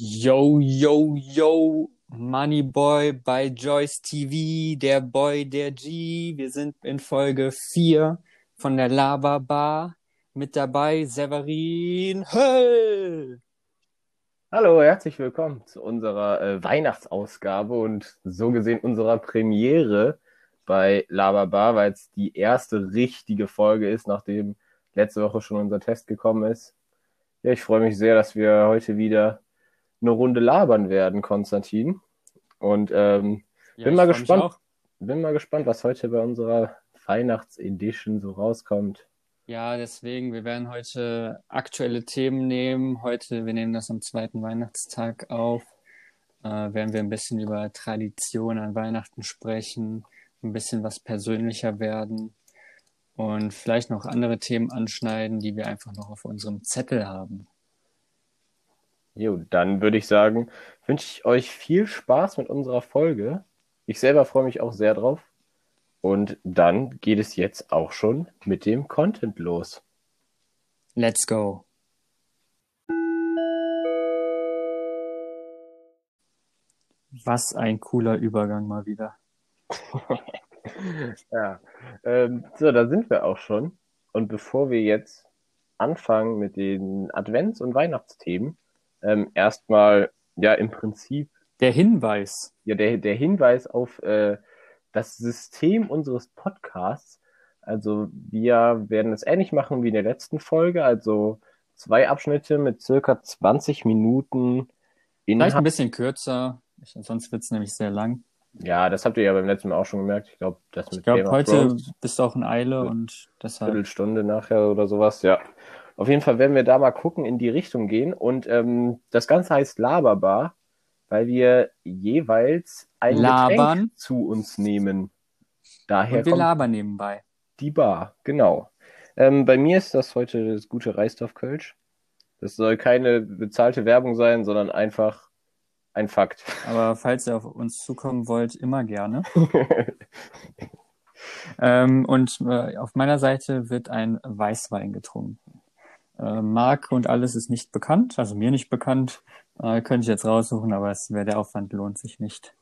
Yo, yo, yo, Moneyboy bei Joyce TV, der Boy, der G. Wir sind in Folge 4 von der Lava Bar. Mit dabei Severin Höll. Hallo, herzlich willkommen zu unserer äh, Weihnachtsausgabe und so gesehen unserer Premiere bei Lava Bar, weil es die erste richtige Folge ist, nachdem letzte Woche schon unser Test gekommen ist. Ja, ich freue mich sehr, dass wir heute wieder eine Runde labern werden, Konstantin. Und ähm, Ja, bin mal gespannt, bin mal gespannt, was heute bei unserer Weihnachtsedition so rauskommt. Ja, deswegen, wir werden heute aktuelle Themen nehmen. Heute, wir nehmen das am zweiten Weihnachtstag auf. Äh, werden wir ein bisschen über Tradition an Weihnachten sprechen, ein bisschen was persönlicher werden und vielleicht noch andere Themen anschneiden, die wir einfach noch auf unserem Zettel haben. Jo, dann würde ich sagen, wünsche ich euch viel Spaß mit unserer Folge. Ich selber freue mich auch sehr drauf. Und dann geht es jetzt auch schon mit dem Content los. Let's go. Was ein cooler Übergang mal wieder. Ja, ähm, so, da sind wir auch schon. Und bevor wir jetzt anfangen mit den Advents- und Weihnachtsthemen, ähm, erstmal ja im Prinzip Der Hinweis. ja der, der Hinweis auf äh, das System unseres Podcasts. Also wir werden es ähnlich machen wie in der letzten Folge, also zwei Abschnitte mit circa 20 Minuten Vielleicht ein bisschen kürzer, ich, sonst wird es nämlich sehr lang. Ja, das habt ihr ja beim letzten Mal auch schon gemerkt. Ich glaube, das Ich mit glaube, Game of heute bist du auch in Eile und deshalb. Viertelstunde nachher oder sowas, ja. Auf jeden Fall werden wir da mal gucken, in die Richtung gehen. Und ähm, das Ganze heißt Laberbar, weil wir jeweils ein Labern. Getränk zu uns nehmen. Daher Und wir labern nebenbei. die Bar, genau. Ähm, bei mir ist das heute das gute Reisdorf-Kölsch. Das soll keine bezahlte Werbung sein, sondern einfach ein Fakt. Aber falls ihr auf uns zukommen wollt, immer gerne. Ähm, und äh, auf meiner Seite wird ein Weißwein getrunken. Äh, Marke und alles ist nicht bekannt, also mir nicht bekannt. Äh, könnte ich jetzt raussuchen, aber es wäre der Aufwand lohnt sich nicht.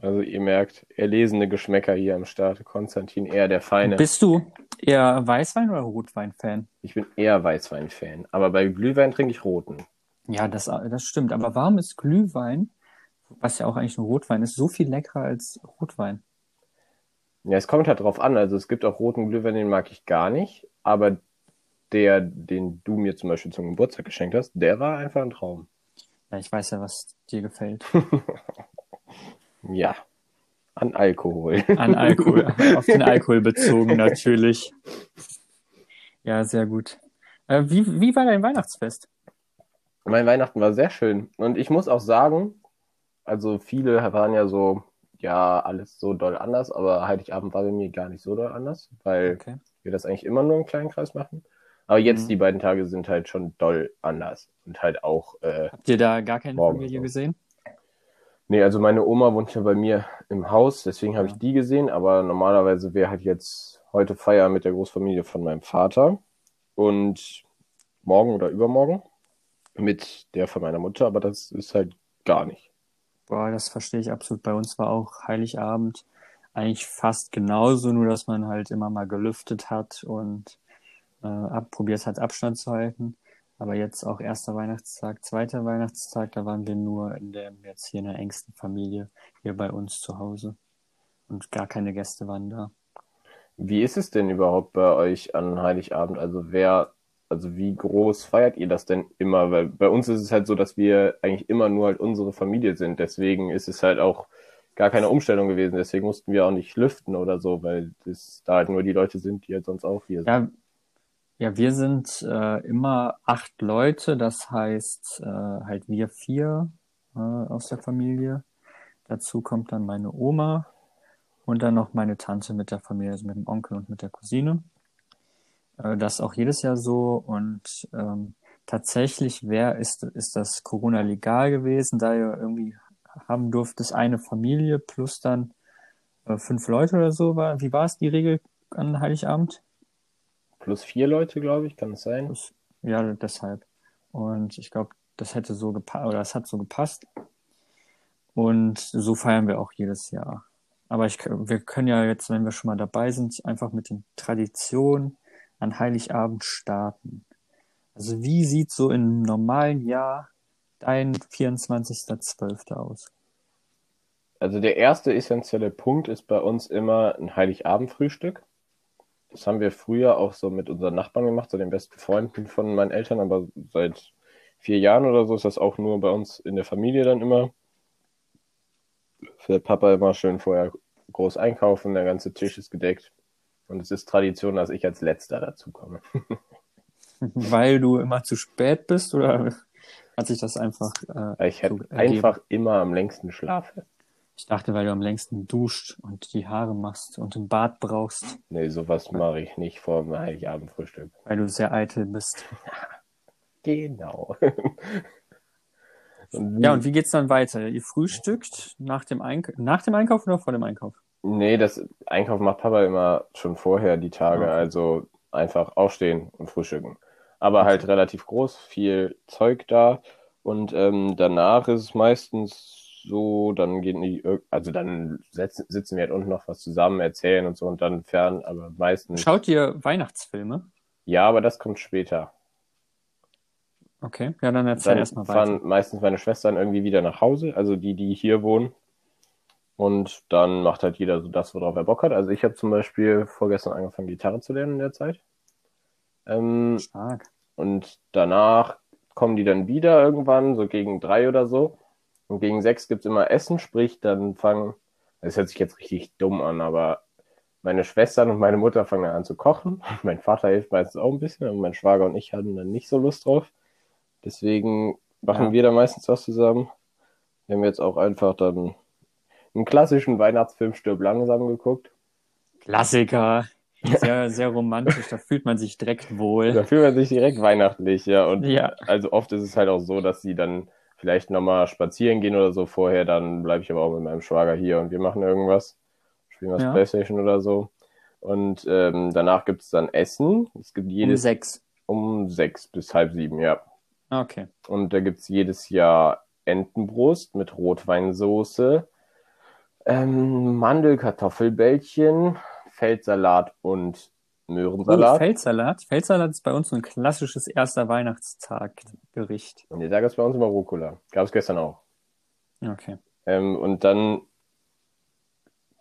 Also ihr merkt, erlesene Geschmäcker hier am Start. Konstantin eher der Feine. Bist du eher Weißwein oder Rotwein-Fan? Ich bin eher Weißwein-Fan. Aber bei Glühwein trinke ich roten. Ja, das, das stimmt. Aber warum ist Glühwein, was ja auch eigentlich nur Rotwein ist, so viel leckerer als Rotwein? Ja, es kommt halt drauf an. Also es gibt auch roten Glühwein, den mag ich gar nicht. Aber der, den du mir zum Beispiel zum Geburtstag geschenkt hast, der war einfach ein Traum. Ja, ich weiß ja, was dir gefällt. Ja, an Alkohol. An Alkohol, auf den Alkohol bezogen natürlich. Ja, sehr gut. Äh, wie, wie war dein Weihnachtsfest? Mein Weihnachten war sehr schön. Und ich muss auch sagen, also viele waren ja so, ja, alles so doll anders, aber Heiligabend war bei mir gar nicht so doll anders, weil Okay. wir das eigentlich immer nur im kleinen Kreis machen. Aber jetzt Mhm. die beiden Tage sind halt schon doll anders. Und halt auch, äh, Habt ihr da gar keine Familie so. gesehen? nee, also meine Oma wohnt ja bei mir im Haus, deswegen habe Ja. ich die gesehen, aber normalerweise wäre halt jetzt heute Feier mit der Großfamilie von meinem Vater und morgen oder übermorgen mit der von meiner Mutter, aber das ist halt gar nicht. Boah, das verstehe ich absolut. Bei uns war auch Heiligabend eigentlich fast genauso, nur dass man halt immer mal gelüftet hat und äh, ab, probiert hat, Abstand zu halten. Aber jetzt auch erster Weihnachtstag, zweiter Weihnachtstag, da waren wir nur in der, jetzt hier in der engsten Familie, hier bei uns zu Hause. Und gar keine Gäste waren da. Wie ist es denn überhaupt bei euch an Heiligabend? Also wer, also wie groß feiert ihr das denn immer? Weil bei uns ist es halt so, dass wir eigentlich immer nur halt unsere Familie sind. Deswegen ist es halt auch gar keine Umstellung gewesen. Deswegen mussten wir auch nicht lüften oder so, weil es da halt nur die Leute sind, die halt sonst auch hier sind. Ja, ja, wir sind äh, immer acht Leute, das heißt äh, halt wir vier äh, aus der Familie. Dazu kommt dann meine Oma und dann noch meine Tante mit der Familie, also mit dem Onkel und mit der Cousine. Äh, das auch jedes Jahr so und ähm, tatsächlich wär, ist, ist das Corona legal gewesen, da ihr irgendwie haben durfte es eine Familie plus dann äh, fünf Leute oder so war. Wie war es die Regel an Heiligabend? Plus vier Leute, glaube ich, kann es sein. Das, ja, deshalb. Und ich glaube, das hätte so gepasst, oder das hat so gepasst. Und so feiern wir auch jedes Jahr. Aber ich, wir können ja jetzt, wenn wir schon mal dabei sind, einfach mit den Traditionen an Heiligabend starten. Also wie sieht so im normalen Jahr dein 24.12. aus? Also der erste essentielle Punkt ist bei uns immer ein Heiligabendfrühstück. Das haben wir früher auch so mit unseren Nachbarn gemacht, so den besten Freunden von meinen Eltern, aber seit vier Jahren oder so ist das auch nur bei uns in der Familie dann immer. Für Papa immer schön vorher groß einkaufen, der ganze Tisch ist gedeckt. Und es ist Tradition, dass ich als letzter dazu komme. Weil du immer zu spät bist oder hat sich das einfach. Äh, ich hätte einfach immer am längsten schlafe. Ich dachte, weil du am längsten duscht und die Haare machst und ein Bad brauchst. Nee, sowas mache ich nicht vor dem Heiligabendfrühstück. Weil du sehr eitel bist. genau. und ja, und wie geht's dann weiter? Ihr frühstückt nach dem, Eink nach dem Einkauf oder vor dem Einkauf? Nee, das Einkauf macht Papa immer schon vorher die Tage. Okay. Also einfach aufstehen und frühstücken. Aber halt relativ groß, viel Zeug da. Und ähm, danach ist es meistens so, dann gehen die, also dann sitzen wir halt unten noch was zusammen, erzählen und so und dann fern, aber meistens. Schaut ihr Weihnachtsfilme? Ja, aber das kommt später. Okay, ja, dann erzähl erstmal weiter. fahren meistens meine Schwestern irgendwie wieder nach Hause, also die, die hier wohnen. Und dann macht halt jeder so das, worauf er Bock hat. Also ich habe zum Beispiel vorgestern angefangen, Gitarre zu lernen in der Zeit. Ähm, Stark. Und danach kommen die dann wieder irgendwann, so gegen drei oder so. Und gegen sechs gibt's immer Essen, sprich, dann fangen, das hört sich jetzt richtig dumm an, aber meine Schwestern und meine Mutter fangen dann an zu kochen. Mein Vater hilft meistens auch ein bisschen, aber mein Schwager und ich hatten dann nicht so Lust drauf. Deswegen machen ja. wir da meistens was zusammen. Wir haben jetzt auch einfach dann einen klassischen Weihnachtsfilm Stirb langsam geguckt. Klassiker. Sehr, sehr romantisch, da fühlt man sich direkt wohl. Da fühlt man sich direkt weihnachtlich, ja. Und ja. also oft ist es halt auch so, dass sie dann vielleicht nochmal spazieren gehen oder so vorher, dann bleibe ich aber auch mit meinem Schwager hier und wir machen irgendwas. Spielen was ja. Playstation oder so. Und ähm, danach gibt es dann Essen. Es gibt jedes. Um sechs. Um sechs bis halb sieben, ja. Okay. Und da gibt es jedes Jahr Entenbrust mit Rotweinsoße, ähm, Mandelkartoffelbällchen, Feldsalat und Möhrensalat. Oh, Feldsalat. Feldsalat ist bei uns so ein klassisches erster Weihnachtstaggericht. Nee, da gab es bei uns immer Rucola. Gab es gestern auch. Okay. Ähm, und dann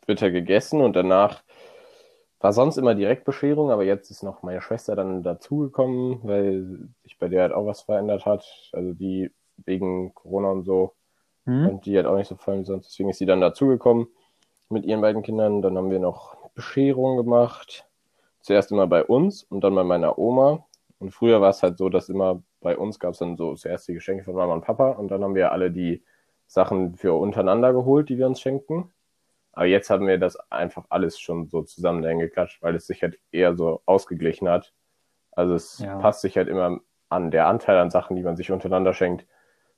wird er gegessen und danach war sonst immer Direktbescherung, aber jetzt ist noch meine Schwester dann dazugekommen, weil sich bei der halt auch was verändert hat. Also die wegen Corona und so. Hm. Und die hat auch nicht so fallen wie sonst. Deswegen ist sie dann dazugekommen mit ihren beiden Kindern. Dann haben wir noch Bescherung gemacht zuerst immer bei uns und dann bei meiner Oma. Und früher war es halt so, dass immer bei uns gab es dann so zuerst die Geschenke von Mama und Papa und dann haben wir alle die Sachen für untereinander geholt, die wir uns schenken. Aber jetzt haben wir das einfach alles schon so zusammen dahin geklatscht, weil es sich halt eher so ausgeglichen hat. Also es ja. passt sich halt immer an. Der Anteil an Sachen, die man sich untereinander schenkt,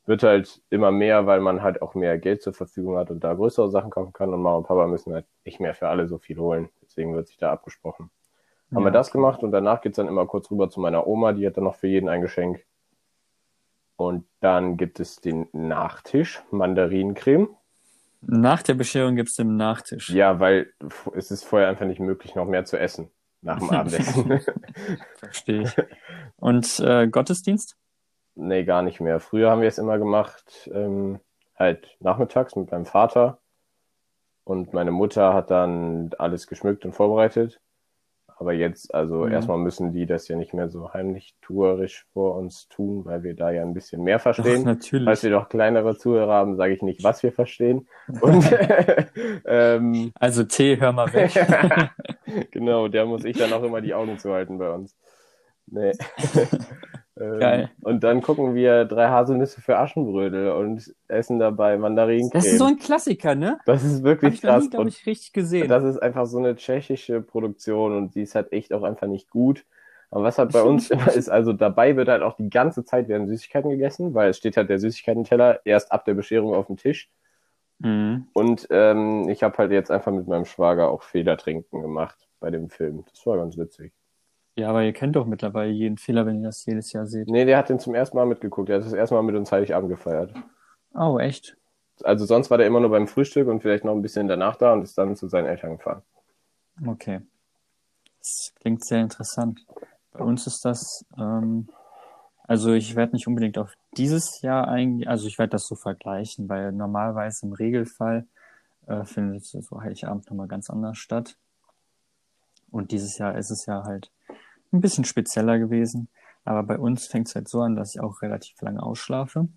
wird halt immer mehr, weil man halt auch mehr Geld zur Verfügung hat und da größere Sachen kaufen kann und Mama und Papa müssen halt nicht mehr für alle so viel holen. Deswegen wird sich da abgesprochen haben ja. wir das gemacht und danach geht's dann immer kurz rüber zu meiner Oma, die hat dann noch für jeden ein Geschenk. Und dann gibt es den Nachtisch, Mandarinencreme. Nach der Bescherung gibt's den Nachtisch. Ja, weil es ist vorher einfach nicht möglich, noch mehr zu essen nach dem Abendessen. Verstehe ich. Und äh, Gottesdienst? Nee, gar nicht mehr. Früher haben wir es immer gemacht, ähm, halt nachmittags mit meinem Vater. Und meine Mutter hat dann alles geschmückt und vorbereitet. Aber jetzt, also mhm. erstmal müssen die das ja nicht mehr so heimlich tuerisch vor uns tun, weil wir da ja ein bisschen mehr verstehen. Ach, natürlich. Falls wir doch kleinere Zuhörer haben, sage ich nicht, was wir verstehen. Und, ähm, also T, hör mal weg. genau, der muss ich dann auch immer die Augen zuhalten bei uns. Nee. Ähm, Geil. Und dann gucken wir drei Haselnüsse für Aschenbrödel und essen dabei Mandarinen. Das ist so ein Klassiker, ne? Das ist wirklich Hab ich krass. Das habe ich, richtig gesehen. Das ist einfach so eine tschechische Produktion und die ist halt echt auch einfach nicht gut. Aber was halt bei uns immer ist, also dabei wird halt auch die ganze Zeit werden Süßigkeiten gegessen, weil es steht halt der Süßigkeitenteller erst ab der Bescherung auf dem Tisch. Mhm. Und ähm, ich habe halt jetzt einfach mit meinem Schwager auch Federtrinken gemacht bei dem Film. Das war ganz witzig. Ja, aber ihr kennt doch mittlerweile jeden Fehler, wenn ihr das jedes Jahr seht. Nee, der hat den zum ersten Mal mitgeguckt. Der hat das erste Mal mit uns Heiligabend gefeiert. Oh, echt? Also sonst war der immer nur beim Frühstück und vielleicht noch ein bisschen danach da und ist dann zu seinen Eltern gefahren. Okay. Das klingt sehr interessant. Bei uns ist das, ähm, also ich werde nicht unbedingt auf dieses Jahr eingehen, also ich werde das so vergleichen, weil normalerweise im Regelfall äh, findet so Heiligabend nochmal ganz anders statt. Und dieses Jahr ist es ja halt ein bisschen spezieller gewesen. Aber bei uns fängt es halt so an, dass ich auch relativ lange ausschlafe.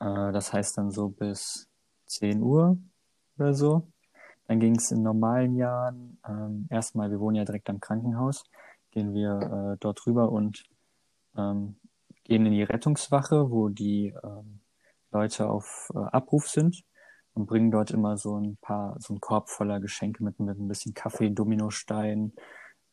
Äh, das heißt dann so bis 10 Uhr oder so. Dann ging es in normalen Jahren, ähm, erstmal, wir wohnen ja direkt am Krankenhaus, gehen wir äh, dort rüber und ähm, gehen in die Rettungswache, wo die ähm, Leute auf äh, Abruf sind und bringen dort immer so ein paar, so ein Korb voller Geschenke mit, mit ein bisschen Kaffee, Dominostein,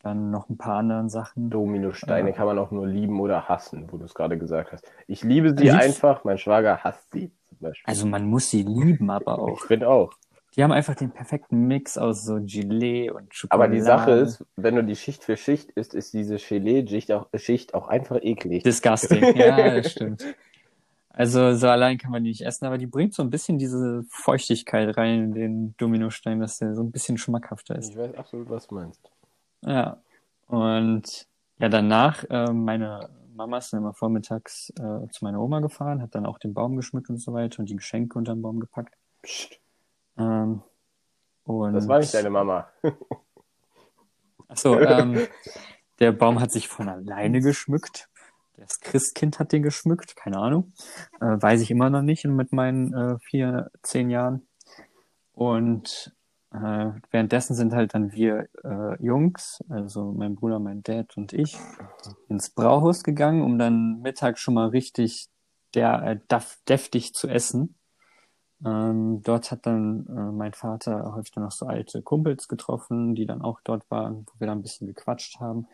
dann noch ein paar anderen Sachen. Dominosteine äh, kann man auch nur lieben oder hassen, wo du es gerade gesagt hast. Ich liebe sie einfach, mein Schwager hasst sie zum Beispiel. Also man muss sie lieben, aber auch. Ich finde auch. Die haben einfach den perfekten Mix aus so Gelee und Schokolade. Aber die Sache ist, wenn du die Schicht für Schicht isst, ist diese Gelee-Schicht auch, Schicht auch einfach eklig. Disgusting, ja, das stimmt. Also so allein kann man die nicht essen, aber die bringt so ein bisschen diese Feuchtigkeit rein in den Dominostein, dass der so ein bisschen schmackhafter ist. Ich weiß absolut, was du meinst. Ja. Und ja, danach, äh, meine Mama ist dann immer vormittags äh, zu meiner Oma gefahren, hat dann auch den Baum geschmückt und so weiter und die Geschenke unter den Baum gepackt. Psst. Ähm, und... Das war nicht deine Mama. Achso, ähm, der Baum hat sich von alleine geschmückt. Das Christkind hat den geschmückt, keine Ahnung. Äh, weiß ich immer noch nicht mit meinen äh, vier, zehn Jahren. Und äh, währenddessen sind halt dann wir äh, Jungs, also mein Bruder, mein Dad und ich, ins Brauhaus gegangen, um dann Mittag schon mal richtig der, äh, deftig zu essen. Ähm, dort hat dann äh, mein Vater häufig dann noch so alte Kumpels getroffen, die dann auch dort waren, wo wir dann ein bisschen gequatscht haben.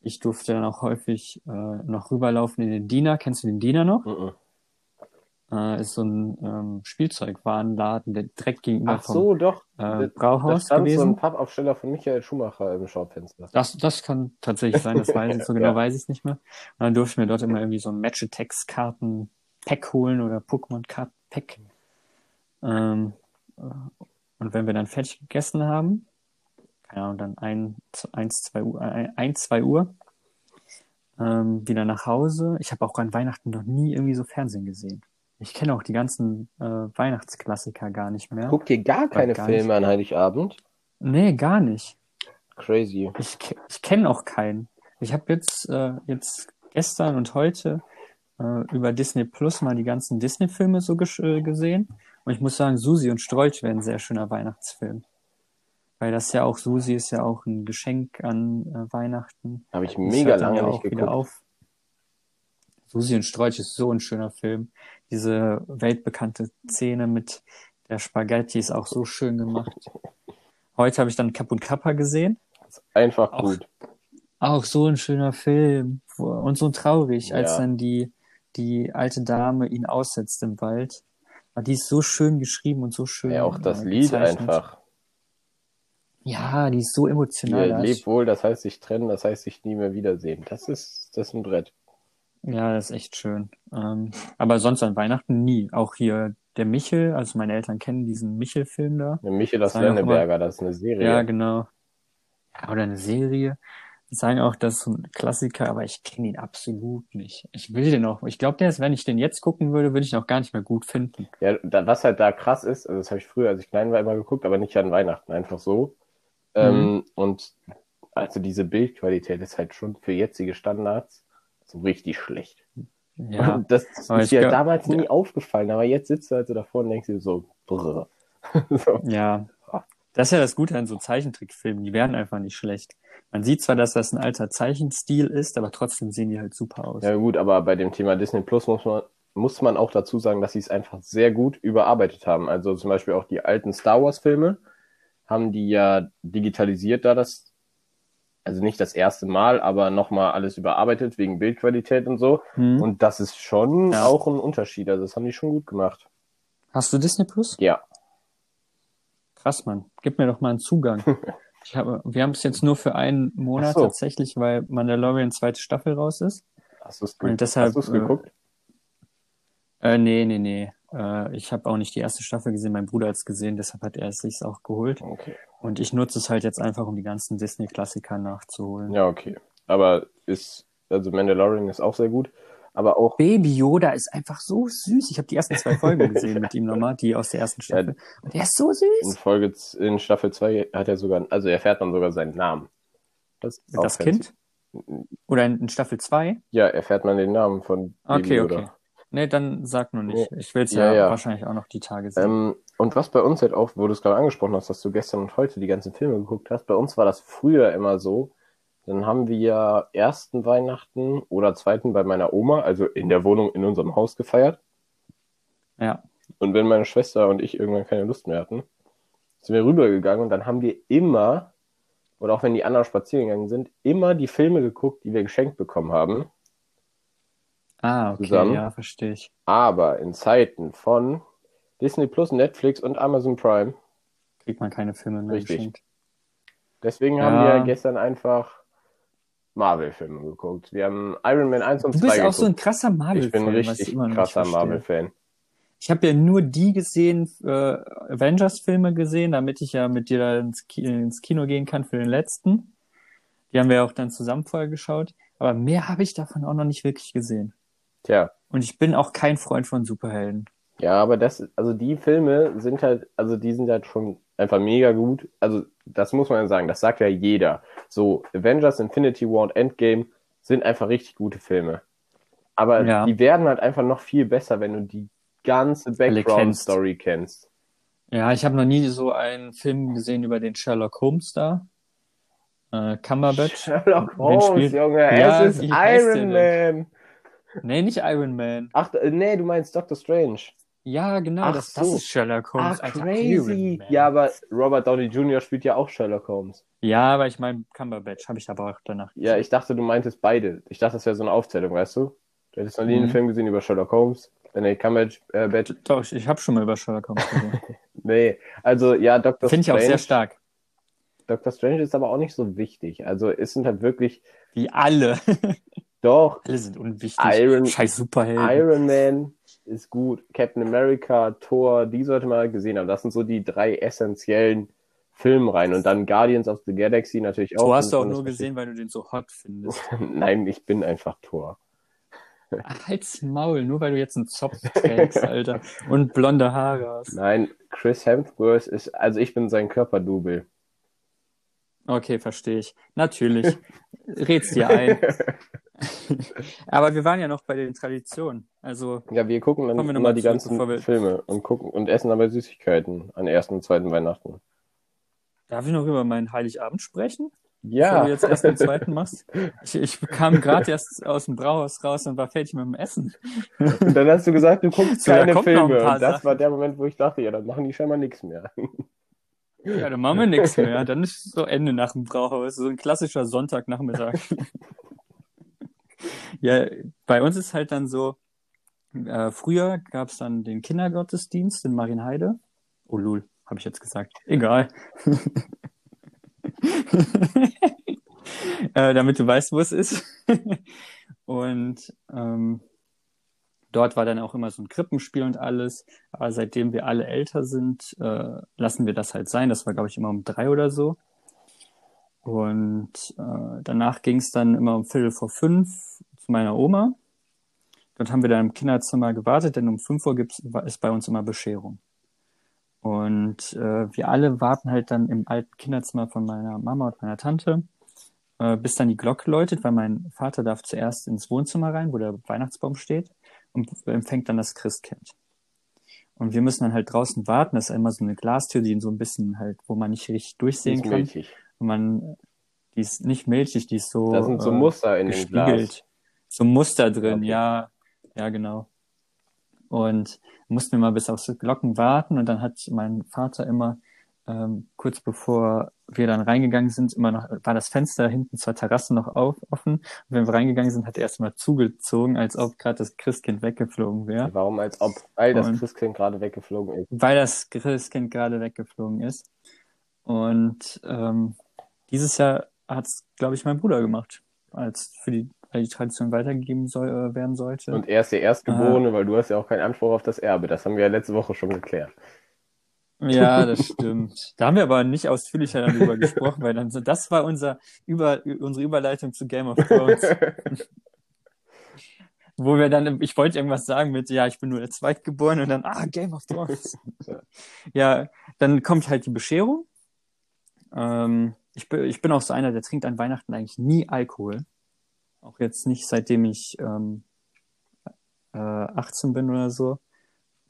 Ich durfte dann auch häufig äh, noch rüberlaufen in den Diener. Kennst du den Diener noch? Uh -uh. Äh, ist so ein ähm, Spielzeugwarenladen, der direkt gegenüber Ach so, vom doch. Äh, Brauhaus das stand gewesen. so ein Pappaufsteller von Michael Schumacher im Schaufenster. Das, das kann tatsächlich sein, das weiß ich so genau, ja. weiß ich nicht mehr. Und dann durfte ich mir dort immer irgendwie so ein Match-Attacks-Karten-Pack holen oder Pokémon-Card-Pack. Ähm, äh, und wenn wir dann fertig gegessen haben, keine Ahnung, dann ein, eins, zwei Uhr, ein, zwei Uhr ähm, wieder nach Hause. Ich habe auch an Weihnachten noch nie irgendwie so Fernsehen gesehen. Ich kenne auch die ganzen äh, Weihnachtsklassiker gar nicht mehr. Guckt ihr gar keine gar Filme an Heiligabend? Nee, gar nicht. Crazy. Ich, ich kenne auch keinen. Ich habe jetzt, äh, jetzt gestern und heute äh, über Disney Plus mal die ganzen Disney-Filme so äh, gesehen. Und ich muss sagen, Susi und Strolch wäre ein sehr schöner Weihnachtsfilm. Weil das ja auch, Susi ist ja auch ein Geschenk an äh, Weihnachten. Habe ich mega lange ja nicht geguckt. Auf. Susi und Strolch ist so ein schöner Film. Diese weltbekannte Szene mit der Spaghetti ist auch so schön gemacht. Heute habe ich dann Cap und Kappa gesehen. einfach auch, gut. Auch so ein schöner Film. Und so traurig, ja. als dann die, die alte Dame ihn aussetzt im Wald. Aber die ist so schön geschrieben und so schön. Ja, auch das äh, Lied einfach. Ja, die ist so emotional. Ja, leb wohl, das heißt sich trennen, das heißt sich nie mehr wiedersehen. Das ist, das ist ein Brett. Ja, das ist echt schön. Ähm, aber sonst an Weihnachten nie. Auch hier der Michel, also meine Eltern kennen diesen Michel-Film da. Der Michel das Lenneberger, das ist eine Serie. Ja, genau. Ja, oder eine Serie. Die sagen auch, das ist ein Klassiker, aber ich kenne ihn absolut nicht. Ich will den auch. Ich glaube, der ist, wenn ich den jetzt gucken würde, würde ich ihn auch gar nicht mehr gut finden. Ja, da, was halt da krass ist, also das habe ich früher, als ich klein war, immer geguckt, aber nicht an Weihnachten, einfach so. Mhm. Ähm, und also diese Bildqualität ist halt schon für jetzige Standards so richtig schlecht. Ja, und das ist dir damals nie ja. aufgefallen, aber jetzt sitzt du halt so davor und denkst dir so, brr. so. Ja, das ist ja das Gute an so Zeichentrickfilmen, die werden einfach nicht schlecht. Man sieht zwar, dass das ein alter Zeichenstil ist, aber trotzdem sehen die halt super aus. Ja gut, aber bei dem Thema Disney Plus muss man, muss man auch dazu sagen, dass sie es einfach sehr gut überarbeitet haben. Also zum Beispiel auch die alten Star Wars Filme haben die ja digitalisiert, da das, also nicht das erste Mal, aber nochmal alles überarbeitet wegen Bildqualität und so. Hm. Und das ist schon ja. auch ein Unterschied. Also das haben die schon gut gemacht. Hast du Disney Plus? Ja. Krass, Mann. Gib mir doch mal einen Zugang. Ich habe, wir haben es jetzt nur für einen Monat so. tatsächlich, weil Mandalorian zweite Staffel raus ist. Hast du es Und deshalb, hast du's äh, geguckt? Äh, nee, nee, nee. Äh, ich habe auch nicht die erste Staffel gesehen, mein Bruder hat es gesehen, deshalb hat er es sich auch geholt. Okay. Und ich nutze es halt jetzt einfach, um die ganzen Disney-Klassiker nachzuholen. Ja, okay. Aber ist, also Mandalorian ist auch sehr gut. Aber auch, Baby Yoda ist einfach so süß. Ich habe die ersten zwei Folgen gesehen mit ihm nochmal, die aus der ersten Staffel. Und der ist so in süß. Folge, z- in Staffel 2 hat er sogar, also er erfährt dann sogar seinen Namen. Das, Das. Kind? Oder in, in Staffel 2? Ja, erfährt man den Namen von Baby Okay, Yoda. okay. Nee, dann sag nur nicht. Ich will es ja, Ja, ja. wahrscheinlich auch noch die Tage sehen. Ähm, und was bei uns halt auch, wo du es gerade angesprochen hast, dass du gestern und heute die ganzen Filme geguckt hast, bei uns war das früher immer so. Dann haben wir ja ersten Weihnachten oder zweiten bei meiner Oma, also in der Wohnung in unserem Haus gefeiert. ja. Und wenn meine Schwester und ich irgendwann keine Lust mehr hatten, sind wir rübergegangen und dann haben wir immer, oder auch wenn die anderen spazieren gegangen sind, immer die Filme geguckt, die wir geschenkt bekommen haben. Ah, okay, Zusammen. ja, verstehe ich. Aber in Zeiten von Disney Plus, Netflix und Amazon Prime. Kriegt man keine Filme mehr Richtig. geschenkt. Deswegen Ja. haben wir gestern einfach Marvel-Filme geguckt. Wir haben Iron Man 1 und Du 2 bist auch geguckt. so ein krasser Marvel-Fan, ich bin richtig ich immer noch krasser. Marvel-Fan. Ich habe ja nur die gesehen, äh, Avengers-Filme gesehen, damit ich ja mit dir da ins, Ki ins Kino gehen kann für den letzten. Die haben wir ja auch dann zusammen vorher geschaut. Aber mehr habe ich davon auch noch nicht wirklich gesehen. Tja, Und ich bin auch kein Freund von Superhelden. ja, aber das, also die Filme sind halt, also die sind halt schon einfach mega gut. Also das muss man ja sagen, das sagt ja jeder. So, Avengers, Infinity War und Endgame sind einfach richtig gute Filme. Aber Ja. die werden halt einfach noch viel besser, wenn du die ganze. Background-Story kennst. Ja, ich habe noch nie so einen Film gesehen über den Sherlock Holmes da. Äh, Cumberbatch. Sherlock Holmes, Junge, Ja, es ist Iron Man. Nee, nicht Iron Man. Ach, äh, nee, du meinst Doctor Strange. Ja, genau, Ach das, das so. ist Sherlock Holmes. Ach, crazy. Ja, aber Robert Downey Jr. spielt ja auch Sherlock Holmes. Ja, aber ich meine Cumberbatch habe ich aber auch danach. Ja, ich dachte, du meintest beide. Ich dachte, das wäre so eine Aufzählung, weißt du? Du hättest noch nie einen Mhm. Film gesehen über Sherlock Holmes. Äh, Nee, Cumberbatch, äh, Batch. Doch, ich, habe schon mal über Sherlock Holmes gesehen. Nee, also ja, Doctor Finde ich auch Strange. sehr stark. Doctor Strange ist aber auch nicht so wichtig. Also es sind halt wirklich, Wie alle. doch, alle sind unwichtig. Iron- Scheiß Superhelden. Iron Man ist gut, Captain America, Thor, die sollte man halt gesehen haben. Das sind so die drei essentiellen Filmreihen. Und dann Guardians of the Galaxy natürlich auch. hast du auch Und das nur gesehen, weil du den so hot findest. Nein, ich bin einfach Thor. Halt's Maul, nur weil du jetzt einen Zopf trägst, Alter. Und blonde Haare hast. Nein, Chris Hemsworth ist, also ich bin sein Körperdouble. Okay, verstehe ich. Natürlich. Red's dir ein. Aber wir waren ja noch bei den Traditionen. Also, Ja, wir gucken dann wir immer die ganzen Filme und gucken und essen dabei Süßigkeiten an ersten und zweiten Weihnachten. darf ich noch über meinen Heiligabend sprechen? Ja, du jetzt erst den zweiten machst? Ich, ich kam gerade erst aus dem Brauhaus raus und war fertig mit dem Essen. und dann hast du gesagt, du guckst So, keine Filme. Und das Sachen. war der Moment, wo ich dachte, ja, dann machen die scheinbar nichts mehr. Ja, dann machen wir nichts mehr. Dann ist so Ende nach dem Brauhaus. So ein klassischer Sonntagnachmittag. ja, bei uns ist halt dann so, äh, früher gab es dann den Kindergottesdienst in Marienheide. Oh lul, habe ich jetzt gesagt. Egal. äh, damit du weißt, wo es ist. und ähm, dort war dann auch immer so ein Krippenspiel und alles. Aber seitdem wir alle älter sind, äh, lassen wir das halt sein. Das war, glaube ich, immer um drei oder so. Und äh, danach ging es dann immer um Viertel vor fünf zu meiner Oma. Dort haben wir dann im Kinderzimmer gewartet, denn um fünf Uhr gibt's, ist bei uns immer Bescherung. Und äh, wir alle warten halt dann im alten Kinderzimmer von meiner Mama und meiner Tante, äh, bis dann die Glocke läutet, weil mein Vater darf zuerst ins Wohnzimmer rein, wo der Weihnachtsbaum steht, und empfängt dann das Christkind. Und wir müssen dann halt draußen warten. Das ist immer so eine Glastür, die so ein bisschen halt, wo man nicht richtig durchsehen kann. milchig. Man, die ist nicht milchig, die ist so, Da sind so äh, Muster in dem. Glas. So Muster drin, Okay. ja, ja, genau. Und mussten wir mal bis aufs Glocken warten und dann hat mein Vater immer, ähm, kurz bevor wir dann reingegangen sind, immer noch, war das Fenster hinten zur Terrasse noch auf, offen. Und wenn wir reingegangen sind, hat er erstmal zugezogen, als ob gerade das Christkind weggeflogen wäre. Warum als ob, weil das Und- Christkind gerade weggeflogen ist. Weil das Christkind gerade weggeflogen ist. Und ähm, dieses Jahr hat es, glaube ich, mein Bruder gemacht, als für die, weil die Tradition weitergegeben soll, äh, werden sollte. Und er ist der Erstgeborene, weil du hast ja auch keinen Anspruch auf das Erbe. Das haben wir ja letzte Woche schon geklärt. Ja, das stimmt. Da haben wir aber nicht ausführlicher darüber gesprochen, weil dann das war unser Über, unsere Überleitung zu Game of Thrones. Wo wir dann, ich wollte irgendwas sagen mit, ja, ich bin nur der Zweitgeborene und dann, ah, Game of Thrones. ja, dann kommt halt die Bescherung. Ähm, ich, bin, ich bin auch so einer, der trinkt an Weihnachten eigentlich nie Alkohol. Auch jetzt nicht, seitdem ich ähm, äh, 18 bin oder so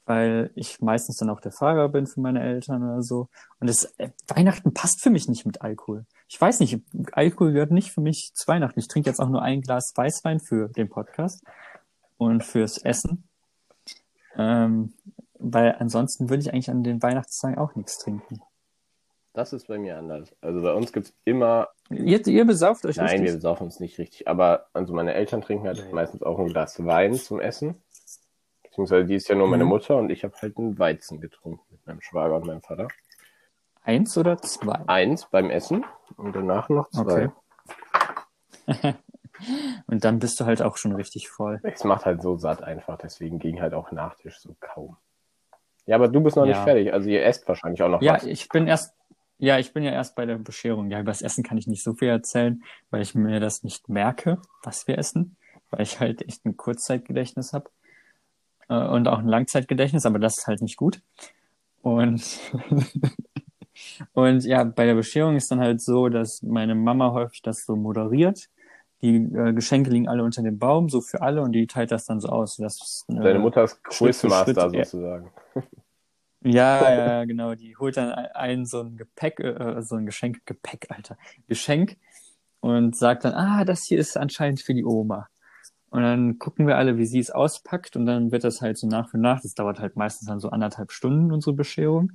weil ich meistens dann auch der Fahrer bin für meine Eltern oder so. Und das äh, Weihnachten passt für mich nicht mit Alkohol. Ich weiß nicht, Alkohol gehört nicht für mich zu Weihnachten. Ich trinke jetzt auch nur ein Glas Weißwein für den Podcast und fürs Essen. Ähm, weil ansonsten würde ich eigentlich an den Weihnachtstagen auch nichts trinken. Das ist bei mir anders. Also bei uns gibt's immer. Ihr, ihr besauft euch Nein, richtig? wir besaufen uns nicht richtig. Aber also meine Eltern trinken halt meistens auch ein Glas Wein zum Essen. Beziehungsweise die ist ja nur meine Mhm. Mutter und ich habe halt einen Weizen getrunken mit meinem Schwager und meinem Vater. Eins oder zwei? Eins beim Essen und danach noch zwei. Okay. Und dann bist du halt auch schon richtig voll. Es macht halt so satt einfach, deswegen ging halt auch Nachtisch so kaum. Ja, aber du bist noch nicht Ja. fertig, also ihr esst wahrscheinlich auch noch Ja, was. ich bin erst, ja, ich bin ja erst bei der Bescherung. Ja, über das Essen kann ich nicht so viel erzählen, weil ich mir das nicht merke, was wir essen, weil ich halt echt ein Kurzzeitgedächtnis habe äh, und auch ein Langzeitgedächtnis, aber das ist halt nicht gut. Und und ja, bei der Bescherung ist dann halt so, dass meine Mama häufig das so moderiert. Die äh, Geschenke liegen alle unter dem Baum, so für alle, und die teilt das dann so aus. Das, äh, Deine Mutter ist Quizmaster sozusagen. Ja, ja, genau. Die holt dann ein, ein so ein Gepäck, äh, so ein Geschenk, Gepäck, Alter, Geschenk und sagt dann, ah, das hier ist anscheinend für die Oma. Und dann gucken wir alle, wie sie es auspackt und dann wird das halt so nach und nach. Das dauert halt meistens dann so anderthalb Stunden, unsere Bescherung,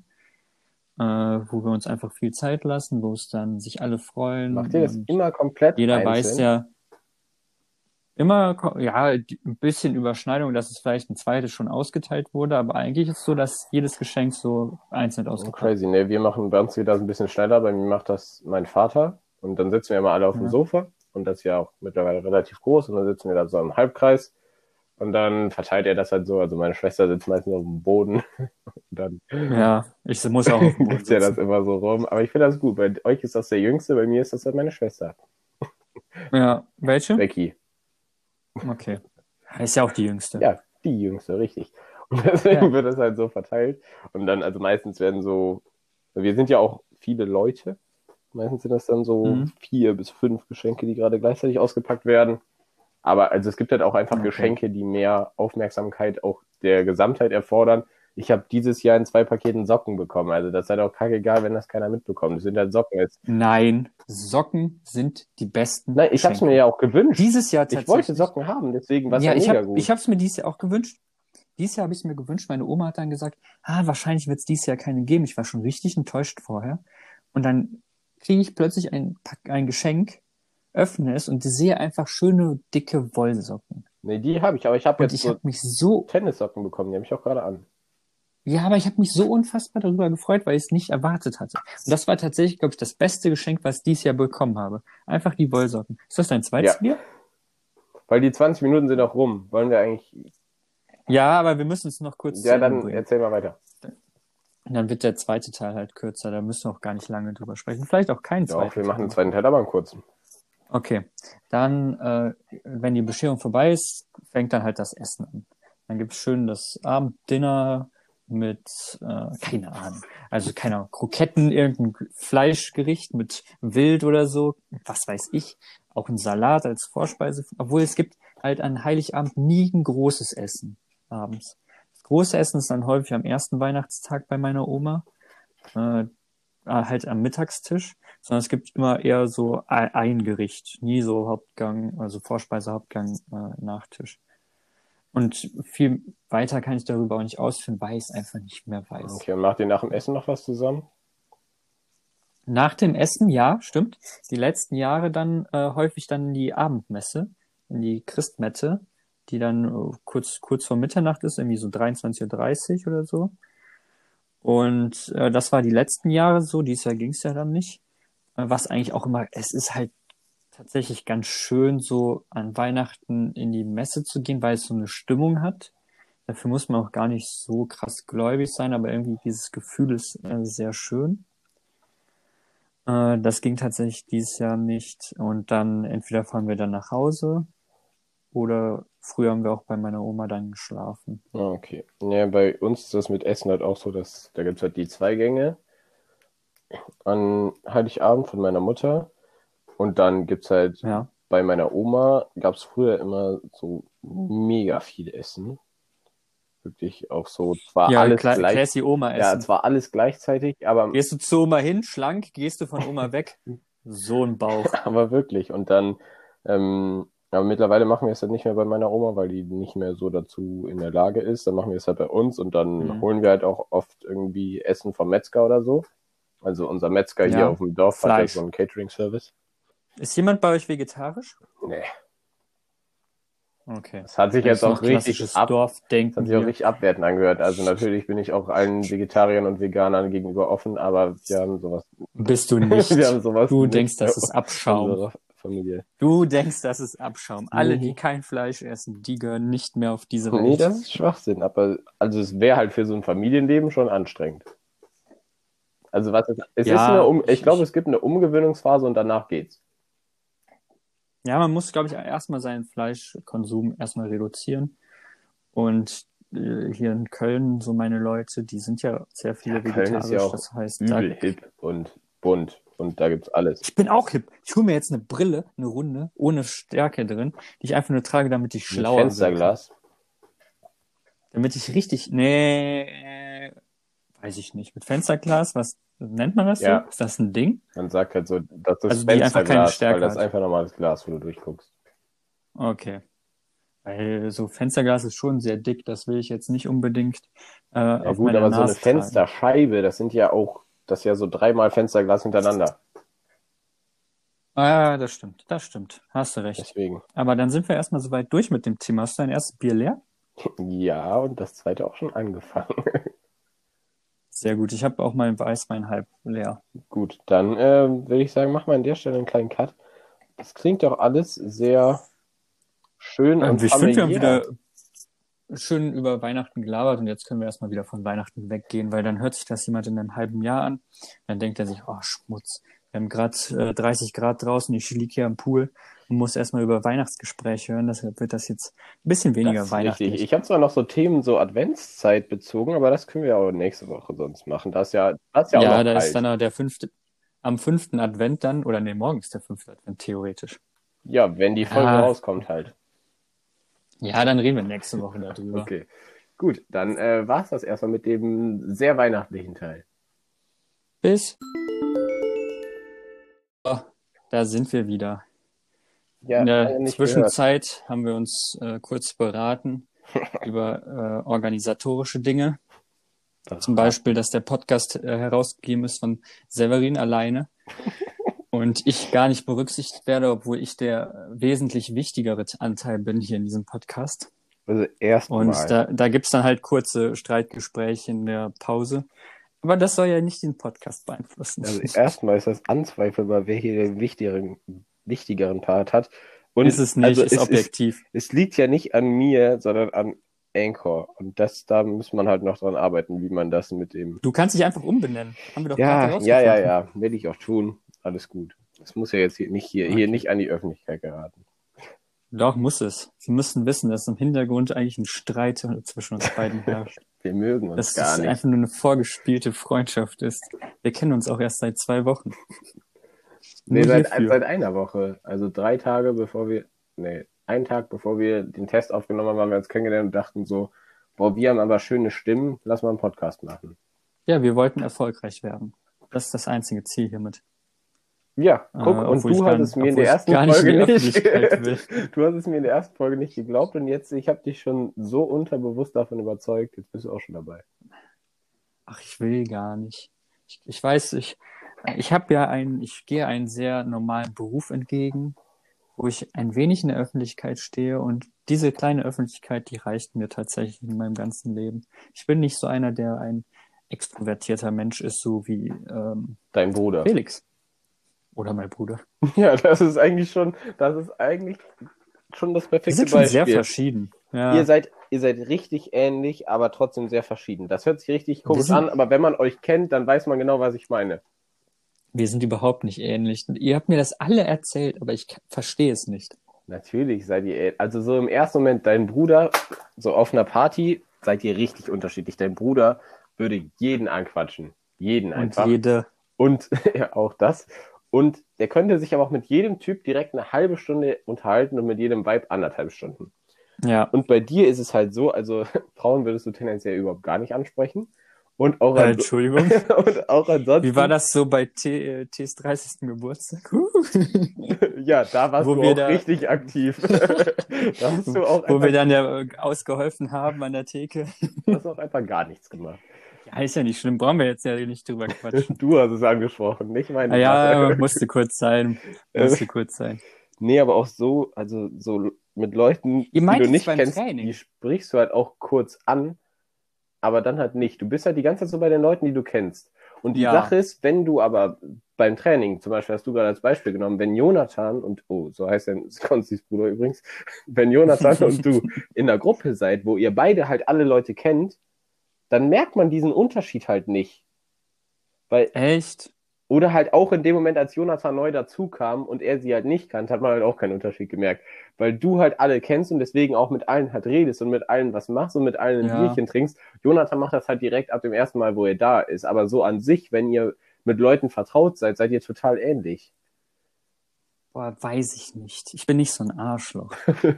äh, wo wir uns einfach viel Zeit lassen, wo es dann sich alle freuen. Macht ihr das immer komplett jeder einzeln? weiß ja immer, ja, ein bisschen Überschneidung, dass es vielleicht ein zweites schon ausgeteilt wurde, aber eigentlich ist es so, dass jedes Geschenk so einzeln Oh, ausgepackt crazy, ne? Wir machen, bei uns geht das ein bisschen schneller, bei mir macht das mein Vater und dann sitzen wir immer alle auf dem Ja. Sofa und das ist ja auch mittlerweile relativ groß und dann sitzen wir da so im Halbkreis und dann verteilt er das halt so, also meine Schwester sitzt meistens auf dem Boden und dann Ja, ich muss auch auf dem Boden gibt ja das sitzen. immer so rum, aber ich finde das gut, bei euch ist das der Jüngste, bei mir ist das halt meine Schwester, Ja, welche? Becky. Okay. Ist ja auch die jüngste. Ja, die Jüngste, richtig. Und deswegen Ja. wird es halt so verteilt. Und dann, also meistens werden so, wir sind ja auch viele Leute. Meistens sind das dann so Mhm. vier bis fünf Geschenke, die gerade gleichzeitig ausgepackt werden. Aber also es gibt halt auch einfach Okay. Geschenke, die mehr Aufmerksamkeit auch der Gesamtheit erfordern. Ich habe dieses Jahr in zwei Paketen Socken bekommen. Also das ist halt auch kackegal, wenn das keiner mitbekommt. Das sind halt Socken. Jetzt. Nein, Socken sind die besten. Nein, ich habe es mir ja auch gewünscht. Dieses Jahr Ich wollte tatsächlich. Socken haben, deswegen war es ja, ja, ich mega habe gut. ich hab's mir dieses Jahr auch gewünscht. Dieses Jahr habe ich es mir gewünscht. Meine Oma hat dann gesagt, ah, wahrscheinlich wird es dieses Jahr keine geben. Ich war schon richtig enttäuscht vorher. Und dann kriege ich plötzlich ein, ein Geschenk, öffne es und sehe einfach schöne, dicke Wollsocken. nee, die habe ich, aber ich habe jetzt ich so habe mich so, Tennissocken bekommen, die habe ich auch gerade an. Ja, aber ich habe mich so unfassbar darüber gefreut, weil ich es nicht erwartet hatte. Und das war tatsächlich, glaube ich, das beste Geschenk, was ich dieses Jahr bekommen habe. Einfach die Wollsocken. Ist das dein zweites Ja. Bier? Weil die 20 Minuten sind auch rum. Wollen wir eigentlich. Ja, aber wir müssen es noch kurz Ja, dann bringen. erzähl mal weiter. Und dann wird der zweite Teil halt kürzer. Da müssen wir auch gar nicht lange drüber sprechen. Vielleicht auch keinen zweiten Doch, wir machen den zweiten Teil, aber einen kurzen. Okay, dann, äh, wenn die Bescherung vorbei ist, fängt dann halt das Essen an. Dann gibt's schön das Abenddinner mit, äh, keine Ahnung, also keine Ahnung, Kroketten, irgendein Fleischgericht mit Wild oder so, was weiß ich, auch ein Salat als Vorspeise, obwohl es gibt halt an Heiligabend nie ein großes Essen abends. Das große Essen ist dann häufig am ersten Weihnachtstag bei meiner Oma, äh, halt am Mittagstisch, sondern es gibt immer eher so ein ein Gericht, nie so Hauptgang, also Vorspeise, Hauptgang, äh, Nachtisch. Und viel weiter kann ich darüber auch nicht ausführen, weil ich es einfach nicht mehr weiß. Okay, und macht ihr nach dem Essen noch was zusammen? Nach dem Essen, ja, stimmt. Die letzten Jahre dann äh, häufig dann in die Abendmesse, in die Christmette, die dann äh, kurz, kurz vor Mitternacht ist, irgendwie so 23.30 Uhr oder so. Und äh, das war die letzten Jahre so, dieses Jahr ging es ja dann nicht. Äh, was eigentlich auch immer, es ist halt tatsächlich ganz schön, so an Weihnachten in die Messe zu gehen, weil es so eine Stimmung hat. Dafür muss man auch gar nicht so krass gläubig sein, aber irgendwie dieses Gefühl ist äh, sehr schön. Äh, das ging tatsächlich dieses Jahr nicht. Und dann entweder fahren wir dann nach Hause oder früher haben wir auch bei meiner Oma dann geschlafen. Ah, okay. Ja, bei uns ist das mit Essen halt auch so, dass da gibt es halt die zwei Gänge an Heiligabend von meiner Mutter. Und dann gibt es halt Ja. bei meiner Oma, gab es früher immer so mega viel Essen. Wirklich auch so, zwar Ja, alles Kla gleich, Classy Oma ja, zwar alles gleichzeitig, aber, Gehst du zu Oma hin, schlank, gehst du von Oma weg, so ein Bauch. aber wirklich. Und dann, ähm, aber mittlerweile machen wir es halt nicht mehr bei meiner Oma, weil die nicht mehr so dazu in der Lage ist. Dann machen wir es halt bei uns und dann Mhm. holen wir halt auch oft irgendwie Essen vom Metzger oder so. Also unser Metzger hier Ja, auf dem Dorf hat ja Fleisch. so einen Catering-Service. Ist jemand bei euch vegetarisch? Nee, Okay. das hat sich Das jetzt auch richtig ab, Dorfdenken. hat sich auch richtig abwertend angehört. Also natürlich bin ich auch allen Vegetariern und Veganern gegenüber offen, aber wir haben sowas, Bist du nicht. wir haben sowas Du nicht denkst, das ist Abschaum. Familie. Du denkst, das ist Abschaum. Alle, Mhm. die kein Fleisch essen, die gehören nicht mehr auf diese Welt. Nee, das ist Schwachsinn, aber also es wäre halt für so ein Familienleben schon anstrengend. Also was ist, es Ja, ist eine um, ich ich- glaube, es gibt eine Umgewöhnungsphase und danach geht's. Ja, man muss, glaube ich, erstmal seinen Fleischkonsum erstmal reduzieren. Und äh, hier in Köln, so meine Leute, die sind ja sehr viele Ja, Köln ist vegetarisch. ja auch das heißt, da, Übel hip und bunt und da gibt's alles. ich bin auch hip. Ich hole mir jetzt eine Brille, eine runde, ohne Stärke drin, die ich einfach nur trage, damit ich schlauer wirke. Fensterglas. Damit ich richtig, nee, weiß ich nicht. Mit Fensterglas, was nennt man das Ja. so? Ist das ein Ding? Man sagt halt so, das ist Also die einfach keine Fensterglas, Stärke weil das hat. einfach normales Glas, wo du durchguckst. Okay. Weil so Fensterglas ist schon sehr dick, das will ich jetzt nicht unbedingt äh, Ja auf gut, aber so eine Nase tragen. Fensterscheibe, das sind ja auch, das ist ja so dreimal Fensterglas hintereinander. Ah, das stimmt, das stimmt. Hast du recht. Deswegen. Aber dann sind wir erstmal soweit durch mit dem Thema. Hast du dein erstes Bier leer? Ja, und das zweite auch schon angefangen. Sehr gut. Ich habe auch mein Weißwein halb leer. Gut, dann äh, würde ich sagen, mach mal an der Stelle einen kleinen Cut. Das klingt doch alles sehr schön und Und ich finde, wir haben wieder schön über Weihnachten gelabert und jetzt können wir erstmal wieder von Weihnachten weggehen, weil dann hört sich das jemand in einem halben Jahr an. Dann denkt er sich, oh, Schmutz. Wir haben gerade äh, 30 Grad draußen, ich liege hier am Pool und muss erstmal über Weihnachtsgespräche hören. Deshalb wird das jetzt ein bisschen weniger Das weihnachtlich. richtig. Ich habe zwar noch so Themen so Adventszeit bezogen, aber das können wir auch nächste Woche sonst machen. Das ist ja, das ist ja auch Ja, noch da kalt. ist dann der fünfte, am fünften Advent dann, oder nee, morgen ist der fünfte Advent, theoretisch. Ja, wenn die Folge Ah. rauskommt halt. Ja, dann reden wir nächste Woche darüber. Okay. Gut, dann äh, war es das erstmal mit dem sehr weihnachtlichen Teil. Bis. So, da sind wir wieder. Ja, In der Zwischenzeit haben wir uns äh, kurz beraten über äh, organisatorische Dinge. gehört. Zum Beispiel, dass der Podcast äh, herausgegeben ist von Severin alleine und ich gar nicht berücksichtigt werde, obwohl ich der wesentlich wichtigere Anteil bin hier in diesem Podcast. Also erstmal. Und da, da gibt's dann halt kurze Streitgespräche in der Pause. Aber das soll ja nicht den Podcast beeinflussen. Also erstmal ist das anzweifelbar, wer hier den wichtigeren, wichtigeren Part hat. Und ist es nicht, also ist es, objektiv. es, es liegt ja nicht an mir, sondern an Anchor. Und das, da muss man halt noch dran arbeiten, wie man das mit dem. Du kannst dich einfach umbenennen. Haben wir doch Ja, gerade ja, ja, ja. Will ich auch tun. Alles gut. Das muss ja jetzt hier nicht hier, Okay. hier nicht an die Öffentlichkeit geraten. Doch, muss es. Sie müssen wissen, dass im Hintergrund eigentlich ein Streit zwischen uns beiden herrscht. Wir mögen uns Dass gar es nicht. einfach nur eine vorgespielte Freundschaft ist. Wir kennen uns auch erst seit zwei Wochen. Nee, seit, seit einer Woche. Also drei Tage bevor wir, nee, einen Tag bevor wir den Test aufgenommen haben, haben wir uns kennengelernt und dachten so, boah, wir haben aber schöne Stimmen, lass mal einen Podcast machen. Ja, wir wollten erfolgreich werden. Das ist das einzige Ziel hiermit. Ja, guck, Äh, und du es mir in der ersten nicht Folge nicht. Will. Du hast es mir in der ersten Folge nicht geglaubt und jetzt, ich habe dich schon so unterbewusst davon überzeugt, jetzt bist du auch schon dabei. Ach, ich will gar nicht. Ich, ich weiß, ich, ich habe ja einen, ich gehe einen sehr normalen Beruf entgegen, wo ich ein wenig in der Öffentlichkeit stehe und diese kleine Öffentlichkeit, die reicht mir tatsächlich in meinem ganzen Leben. Ich bin nicht so einer, der ein extrovertierter Mensch ist, so wie ähm, Dein Bruder. Felix. Oder mein Bruder. Ja, das ist eigentlich schon, das ist eigentlich schon das Wir perfekte sind schon Beispiel. sehr verschieden. Ja. Ihr seid, ihr seid richtig ähnlich, aber trotzdem sehr verschieden. Das hört sich richtig komisch an, aber wenn man euch kennt, dann weiß man genau, was ich meine. Wir sind überhaupt nicht ähnlich. Ihr habt mir das alle erzählt, aber ich verstehe es nicht. Natürlich seid ihr, also so im ersten Moment, dein Bruder, so auf einer Party, seid ihr richtig unterschiedlich. Dein Bruder würde jeden anquatschen. Jeden Und einfach. jede, Und ja, auch das. Und der könnte sich aber auch mit jedem Typ direkt eine halbe Stunde unterhalten und mit jedem Vibe anderthalb Stunden. ja, Und bei dir ist es halt so, also Frauen würdest du tendenziell überhaupt gar nicht ansprechen. Und auch, äh, Entschuldigung. und auch ansonsten. Wie war das so bei T, äh, T's 30. Geburtstag? Ja, da warst Wo du wir auch da- richtig aktiv. da hast du auch, Wo wir dann ja äh, ausgeholfen haben an der Theke. hast auch einfach gar nichts gemacht. Ja, ist ja nicht schlimm, brauchen wir jetzt ja nicht drüber quatschen. Du hast es angesprochen, nicht meine Ah, ja, musste kurz sein. Musste kurz sein. Nee, aber auch so, also so mit Leuten, die du nicht kennst, Training? die sprichst du halt auch kurz an, aber dann halt nicht. Du bist halt die ganze Zeit so bei den Leuten, die du kennst. Und die Ja. Sache ist, wenn du aber beim Training, zum Beispiel hast du gerade als Beispiel genommen, wenn Jonathan und, oh, so heißt er, Konzis Bruder übrigens, wenn Jonathan und du in einer Gruppe seid, wo ihr beide halt alle Leute kennt, dann merkt man diesen Unterschied halt nicht. Weil Echt? Oder halt auch in dem Moment, als Jonathan neu dazukam und er sie halt nicht kannte, hat man halt auch keinen Unterschied gemerkt. Weil du halt alle kennst und deswegen auch mit allen halt redest und mit allen was machst und mit allen ein Ja. Bierchen trinkst. Jonathan macht das halt direkt ab dem ersten Mal, wo er da ist. Aber so an sich, wenn ihr mit Leuten vertraut seid, seid ihr total ähnlich. Boah, weiß ich nicht. Ich bin nicht so ein Arschloch.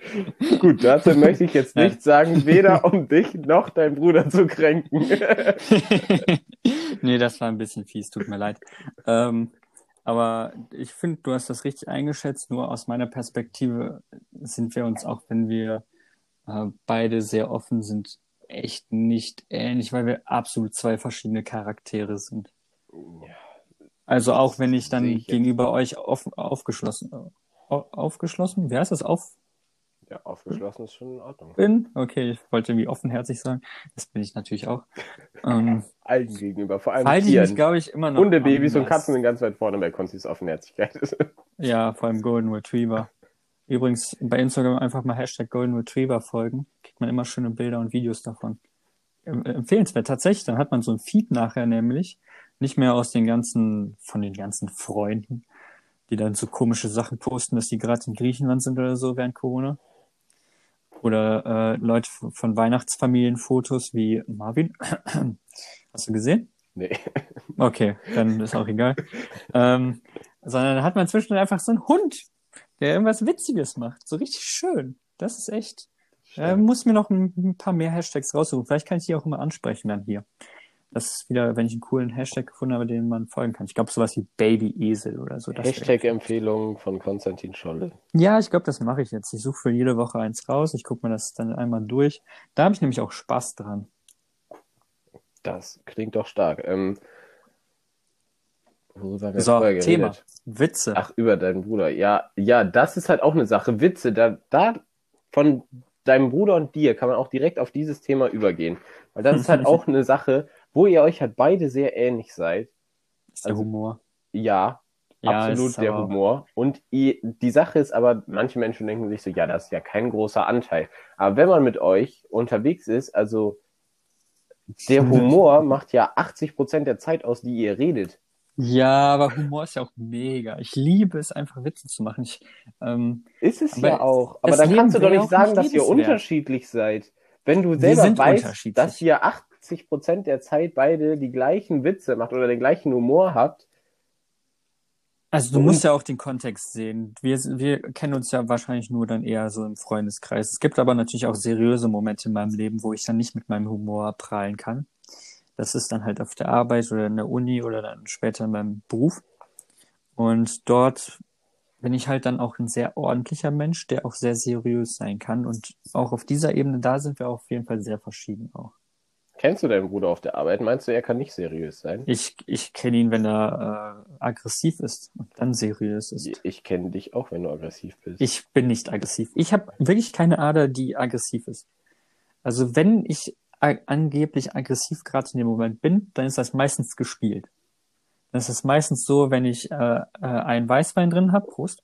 Gut, dazu möchte ich jetzt nichts sagen, weder um dich noch deinen Bruder zu kränken. nee, das war ein bisschen fies, tut mir leid. Ähm, aber ich finde, du hast das richtig eingeschätzt. Nur aus meiner Perspektive sind wir uns, auch wenn wir äh, beide sehr offen sind, echt nicht ähnlich, weil wir absolut zwei verschiedene Charaktere sind. Also auch wenn ich dann ich jetzt. gegenüber euch auf, aufgeschlossen, au- aufgeschlossen, wer heißt das? Auf Ja, aufgeschlossen ist schon in Ordnung. bin? Okay, ich wollte irgendwie offenherzig sagen. Das bin ich natürlich auch. Ähm, Allen gegenüber, vor allem halte ich mich, Tieren. glaube ich, immer noch. Hundebabys und anders. Katzen sind ganz weit vorne bei Konzis Offenherzigkeit. Ja, vor allem Golden Retriever. Übrigens bei Instagram einfach mal Hashtag Golden Retriever folgen. Kriegt man immer schöne Bilder und Videos davon. Em- Empfehlenswert tatsächlich. Dann hat man so ein Feed nachher nämlich. Nicht mehr aus den ganzen, von den ganzen Freunden, die dann so komische Sachen posten, dass die gerade in Griechenland sind oder so während Corona. Oder äh, Leute von Weihnachtsfamilienfotos wie Marvin. Hast du gesehen? nee. Okay, dann ist auch egal. ähm, sondern da hat man zwischendurch einfach so einen Hund, der irgendwas Witziges macht. So richtig schön. Das ist echt. Äh, muss mir noch ein, ein paar mehr Hashtags raussuchen. Vielleicht kann ich die auch immer ansprechen dann hier. Das ist wieder, wenn ich einen coolen Hashtag gefunden habe, den man folgen kann. Ich glaube, sowas wie Baby-Esel oder so. Hashtag-Empfehlung von Konstantin Scholle. Ja, ich glaube, das mache ich jetzt. Ich suche für jede Woche eins raus. Ich gucke mir das dann einmal durch. Da habe ich nämlich auch Spaß dran. Das klingt doch stark. Ähm, worüber wir So, vorher Thema. geredet? Witze. Ach, über deinen Bruder. Ja, ja, das ist halt auch eine Sache. Witze, da, da von deinem Bruder und dir kann man auch direkt auf dieses Thema übergehen. Weil das ist halt auch eine Sache, wo ihr euch halt beide sehr ähnlich seid. ist der also- Humor. Ja, Ja, absolut der Humor. Und ihr, die Sache ist aber, manche Menschen denken sich so, ja, das ist ja kein großer Anteil. Aber wenn man mit euch unterwegs ist, also der Humor macht ja 80 Prozent der Zeit aus, die ihr redet. Ja, aber Humor ist ja auch mega. Ich liebe es einfach Witze zu machen. Ich, ähm, Ist es ja auch. Aber dann Leben kannst du doch nicht sagen, nicht dass ihr unterschiedlich seid. Wenn du selber weißt, unterschiedlich. dass ihr 80 Prozent der Zeit beide die gleichen Witze macht oder den gleichen Humor habt, also du Und- musst ja auch den Kontext sehen. Wir, wir kennen uns ja wahrscheinlich nur dann eher so im Freundeskreis. Es gibt aber natürlich auch seriöse Momente in meinem Leben, wo ich dann nicht mit meinem Humor prahlen kann. Das ist dann halt auf der Arbeit oder in der Uni oder dann später in meinem Beruf. Und dort bin ich halt dann auch ein sehr ordentlicher Mensch, der auch sehr seriös sein kann. Und auch auf dieser Ebene, da sind wir auf jeden Fall sehr verschieden auch. Kennst du deinen Bruder auf der Arbeit? Meinst du, er kann nicht seriös sein? Ich, ich kenne ihn, wenn er äh, aggressiv ist und dann seriös ist. Ich kenne dich auch, wenn du aggressiv bist. Ich bin nicht aggressiv. Ich habe wirklich keine Ader, die aggressiv ist. Also wenn ich angeblich aggressiv gerade in dem Moment bin, dann ist das meistens gespielt. Das ist meistens so, wenn ich äh, äh, einen Weißwein drin habe, Prost,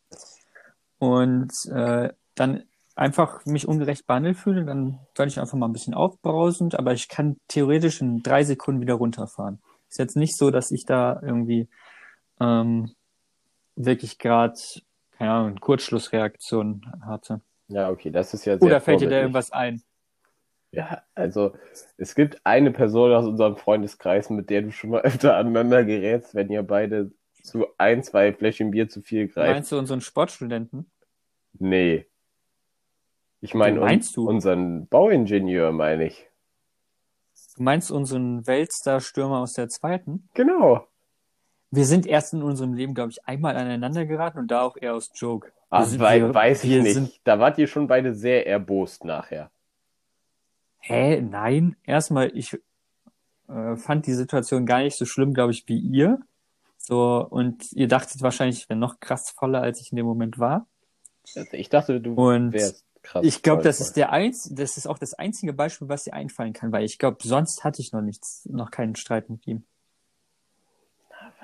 und äh, dann einfach mich ungerecht behandelt fühle, dann werde ich einfach mal ein bisschen aufbrausend, aber ich kann theoretisch in drei Sekunden wieder runterfahren. Ist jetzt nicht so, dass ich da irgendwie ähm, wirklich gerade, keine Ahnung, Kurzschlussreaktion hatte. Ja, okay, das ist ja sehr Oder fällt dir da irgendwas ein? Ja, also es gibt eine Person aus unserem Freundeskreis, mit der du schon mal öfter aneinander gerätst, wenn ihr beide zu ein, zwei Fläschchen Bier zu viel greift. Meinst du unseren Sportstudenten? Nee. Ich meine du? unseren Bauingenieur, meine ich. Du meinst unseren Weltstar-Stürmer aus der zweiten? Genau. Wir sind erst in unserem Leben, glaube ich, einmal aneinander geraten und da auch eher aus Joke. Ah, sind- wei weiß ich nicht. sind- Da wart ihr schon beide sehr erbost nachher. Hä? Nein. Erstmal, ich äh, fand die Situation gar nicht so schlimm, glaube ich, wie ihr. So, und ihr dachtet wahrscheinlich, ich wäre noch krass voller, als ich in dem Moment war. Also ich dachte, du Und wärst krass. Ich glaube, das ist der eins, das ist auch das einzige Beispiel, was dir einfallen kann, weil ich glaube, sonst hatte ich noch nichts, noch keinen Streit mit ihm.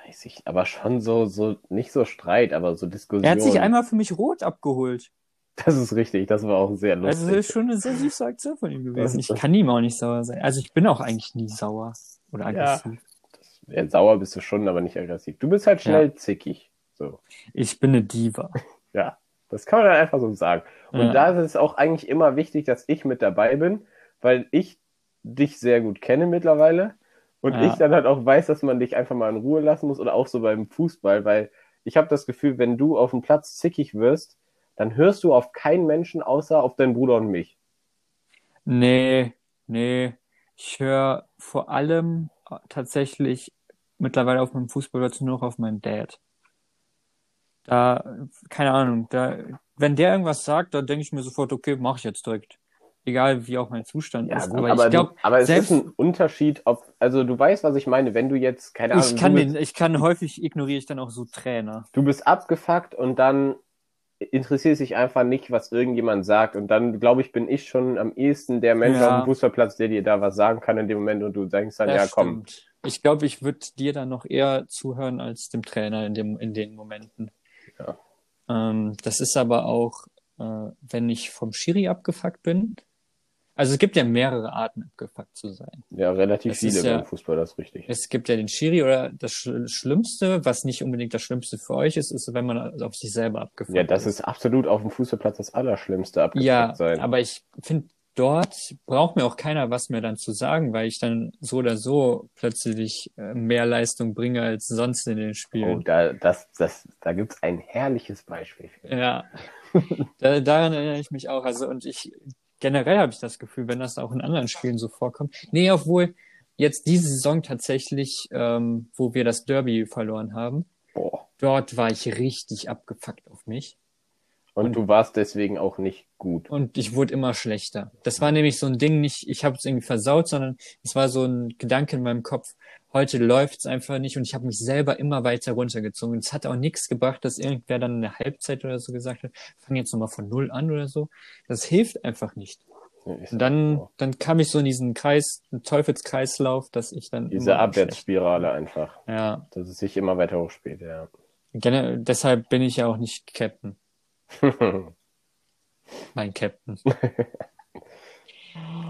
Weiß ich, aber schon so, so, nicht so Streit, aber so Diskussion. Er hat sich einmal für mich rot abgeholt. Das ist richtig, das war auch sehr lustig. Also das ist schon eine sehr süße Aktion von ihm gewesen. Ich kann ihm auch nicht sauer sein. Also ich bin auch eigentlich nie sauer oder Ja. aggressiv. Ja, sauer bist du schon, aber nicht aggressiv. Du bist halt schnell zickig. So. Ich bin eine Diva. Ja, das kann man dann einfach so sagen. Und Ja. da ist es auch eigentlich immer wichtig, dass ich mit dabei bin, weil ich dich sehr gut kenne mittlerweile und Ja. ich dann halt auch weiß, dass man dich einfach mal in Ruhe lassen muss oder auch so beim Fußball, weil ich habe das Gefühl, wenn du auf dem Platz zickig wirst, dann hörst du auf keinen Menschen außer auf deinen Bruder und mich. Nee, nee. Ich höre vor allem tatsächlich mittlerweile auf meinem Fußballplatz nur noch auf meinen Dad. Da, keine Ahnung, da, wenn der irgendwas sagt, dann denke ich mir sofort, okay, mach ich jetzt direkt. Egal wie auch mein Zustand Ja, ist. gut, aber aber, ich glaube, aber es selbst- ist ein Unterschied, ob, also du weißt, was ich meine, wenn du jetzt, keine Ahnung, ich kann den, ich kann häufig ignoriere ich dann auch so Trainer. du bist abgefuckt und dann interessiert sich einfach nicht, was irgendjemand sagt. Und dann, glaube ich, bin ich schon am ehesten der Mensch Ja. auf dem Fußballplatz, der dir da was sagen kann in dem Moment und du denkst dann, ja, Das komm. stimmt. Ich glaube, ich würde dir dann noch eher zuhören als dem Trainer in dem, in den Momenten. Ja. Ähm, das ist aber auch, äh, wenn ich vom Schiri abgefuckt bin. Also es gibt ja mehrere Arten, abgefuckt zu sein. Ja, relativ Das viele ist ja- beim Fußball, das ist richtig. Es gibt ja den Schiri oder das Sch Schlimmste, was nicht unbedingt das Schlimmste für euch ist, ist, wenn man auf sich selber abgefuckt Ja, das ist absolut auf dem Fußballplatz das Allerschlimmste, abgefuckt Ja, sein. aber ich finde, dort braucht mir auch keiner was mehr dann zu sagen, weil ich dann so oder so plötzlich äh, mehr Leistung bringe als sonst in den oh, Spielen. da, das, das, da gibt's ein herrliches Beispiel. für. Ja, da, daran erinnere ich mich auch. Also, und ich, generell habe ich das Gefühl, wenn das auch in anderen Spielen so vorkommt. Nee, obwohl jetzt diese Saison tatsächlich, ähm, wo wir das Derby verloren haben, Boah. dort war ich richtig abgefuckt auf mich. Und, du warst deswegen auch nicht gut. Und ich wurde immer schlechter. Das war nämlich so ein Ding, nicht, ich habe es irgendwie versaut, sondern es war so ein Gedanke in meinem Kopf, heute läuft's einfach nicht und ich habe mich selber immer weiter runtergezogen. Und es hat auch nichts gebracht, dass irgendwer dann in der Halbzeit oder so gesagt hat, fang jetzt nochmal von null an oder so. Das hilft einfach nicht. Ja, Und dann, dann kam ich so in diesen Kreis, einen Teufelskreislauf, dass ich dann Diese Abwärtsspirale einfach. Ja, Dass es sich immer weiter hochspielt, ja. Gene deshalb bin ich ja auch nicht Captain, mein Captain.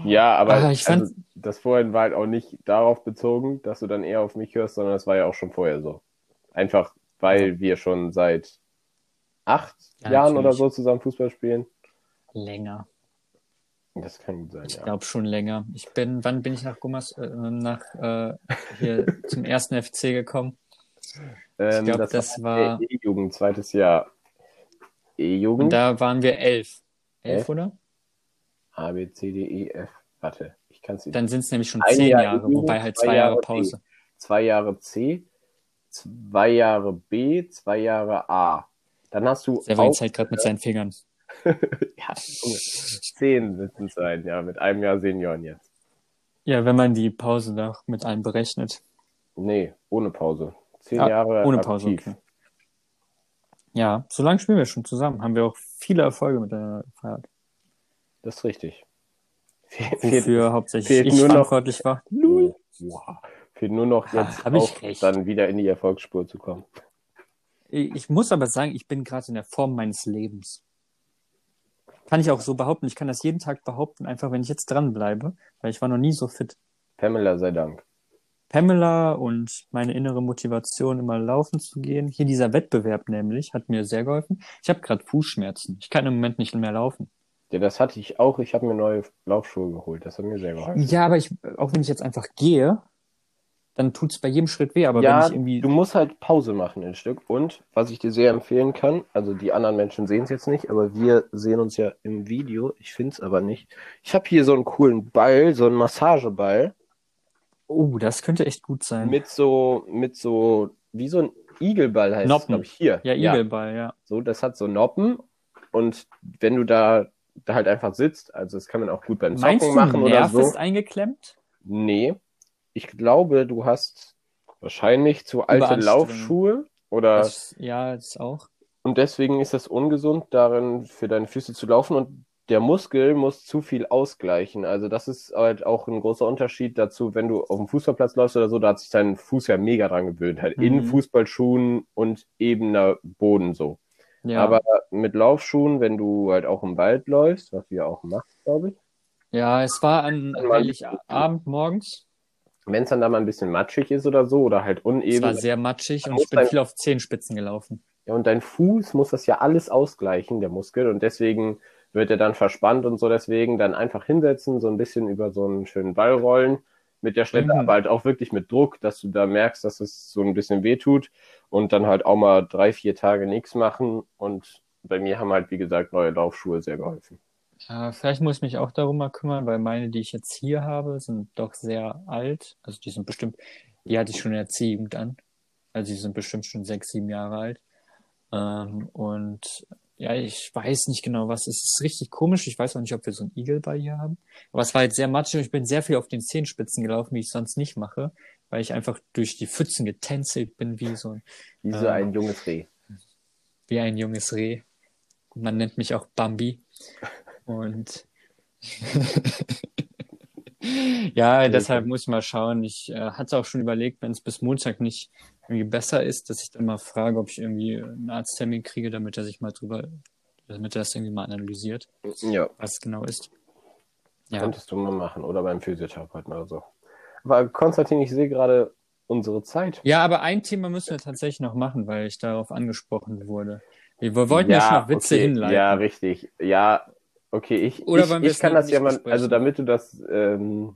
ja, aber Ah, ich fand- also, das vorhin war halt auch nicht darauf bezogen, dass du dann eher auf mich hörst, sondern das war ja auch schon vorher so. Einfach, weil wir schon seit acht Ja, Jahren oder natürlich. so zusammen Fußball spielen. Länger. Das kann gut sein, Ich ja. glaube schon länger. Ich bin, wann bin ich nach Gummers, äh, nach äh, hier zum ersten FC gekommen? Ähm, glaub, das war- E-Jugend, zweites Jahr. Und E-Jugend, da waren wir elf. Elf, Elf? oder? A, B, C, D, E, F. Warte, ich kann es nicht. Dann sind es nämlich schon Ein zehn Jahr Jahre, wobei halt zwei Jahre Jahre Pause. Zwei Jahre C, zwei Jahre B, zwei Jahre A. Dann hast du Der war jetzt halt gerade mit seinen Fingern. Ja. Zehn müssen es sein, ja, mit einem Jahr Senioren jetzt. Ja, wenn man die Pause da mit einem berechnet. Nee, ohne Pause. Zehn Ah, Jahre ohne Pause, aktiv. okay. Ja, so lange spielen wir schon zusammen. Haben wir auch viele Erfolge miteinander gefeiert. Das ist richtig. Fe- Fehlt, Wofür hauptsächlich fehlt ich nur noch- verantwortlich war. Null. Wow. Für nur noch Ah, jetzt ich auch dann wieder in die Erfolgsspur zu kommen. Ich ich muss aber sagen, ich bin gerade in der Form meines Lebens. Kann ich auch so behaupten. Ich kann das jeden Tag behaupten, einfach wenn ich jetzt dranbleibe, weil ich war noch nie so fit. Pamela sei Dank. Pamela und meine innere Motivation, immer laufen zu gehen. Hier dieser Wettbewerb nämlich hat mir sehr geholfen. Ich habe gerade Fußschmerzen. Ich kann im Moment nicht mehr laufen. Ja, das hatte ich auch. Ich habe mir neue Laufschuhe geholt. Das hat mir sehr geholfen. Ja, aber ich, auch wenn ich jetzt einfach gehe, dann tut's bei jedem Schritt weh. Aber wenn ja, ich irgendwie. du musst halt Pause machen ein Stück. Und was ich dir sehr empfehlen kann, also die anderen Menschen sehen es jetzt nicht, aber wir sehen uns ja im Video. Ich finde es aber nicht. Ich habe hier so einen coolen Ball, so einen Massageball Oh, das könnte echt gut sein. mit so, mit so, wie so ein Igelball heißt es, Noppen. glaube ich, hier. ja, Igelball, ja. So, das hat so Noppen. Und wenn du da, da halt einfach sitzt, also das kann man auch gut beim Zocken Meinst du, machen oder Nerv so. ist eingeklemmt? Nee, ich glaube, du hast wahrscheinlich zu alte. Laufschuhe oder Das, ja, das auch. und deswegen ist es ungesund, darin für deine Füße zu laufen und der Muskel muss zu viel ausgleichen. Also das ist halt auch ein großer Unterschied dazu, wenn du auf dem Fußballplatz läufst oder so, da hat sich dein Fuß ja mega dran gewöhnt, halt in Mhm. Fußballschuhen und ebener Boden so. Ja. Aber mit Laufschuhen, wenn du halt auch im Wald läufst, was wir auch machen, glaube ich, ja, es war an Heiligabend morgens. wenn es dann da mal ein bisschen matschig ist oder so oder halt Es uneben, war sehr matschig und ich bin dein- viel auf Zehenspitzen gelaufen. Ja, und dein Fuß muss das ja alles ausgleichen, der Muskel, und deswegen wird er dann verspannt und so deswegen dann einfach hinsetzen, so ein bisschen über so einen schönen Ball rollen mit der Schleppe, Mhm. aber halt auch wirklich mit Druck, dass du da merkst, dass es so ein bisschen weh tut und dann halt auch mal drei, vier Tage nichts machen und bei mir haben halt, wie gesagt, neue Laufschuhe sehr geholfen. Ja, vielleicht muss ich mich auch darum mal kümmern, weil meine, die ich jetzt hier habe, sind doch sehr alt. Also die sind bestimmt, die hatte ich schon in der C-Jugend an. Also die sind bestimmt schon sechs, sieben Jahre alt. Ähm, und ja, ich weiß nicht genau, was es ist. Es ist richtig komisch. Ich weiß auch nicht, ob wir so einen Igelball hier haben. Aber es war jetzt sehr matschig und ich bin sehr viel auf den Zehenspitzen gelaufen, wie ich sonst nicht mache, weil ich einfach durch die Pfützen getänzelt bin wie so ein, Wie so Ähm. ein junges Reh. wie ein junges Reh. Man nennt mich auch Bambi. Und ja, deshalb muss ich mal schauen. Ich äh, hatte auch schon überlegt, wenn es bis Montag nicht irgendwie besser ist, dass ich dann mal frage, ob ich irgendwie einen Arzttermin kriege, damit er sich mal drüber, damit er das irgendwie mal analysiert, Ja, was es genau ist. Ja, könntest du mal machen oder beim Physiotherapeuten oder so. Aber Konstantin, ich sehe gerade unsere Zeit. ja, aber ein Thema müssen wir tatsächlich noch machen, weil ich darauf angesprochen wurde. Wir wollten ja, schon noch Witze okay, hinleiten. Ja, richtig. Ja, okay, ich, Oder ich, ich kann das ja mal, also damit du das, ähm,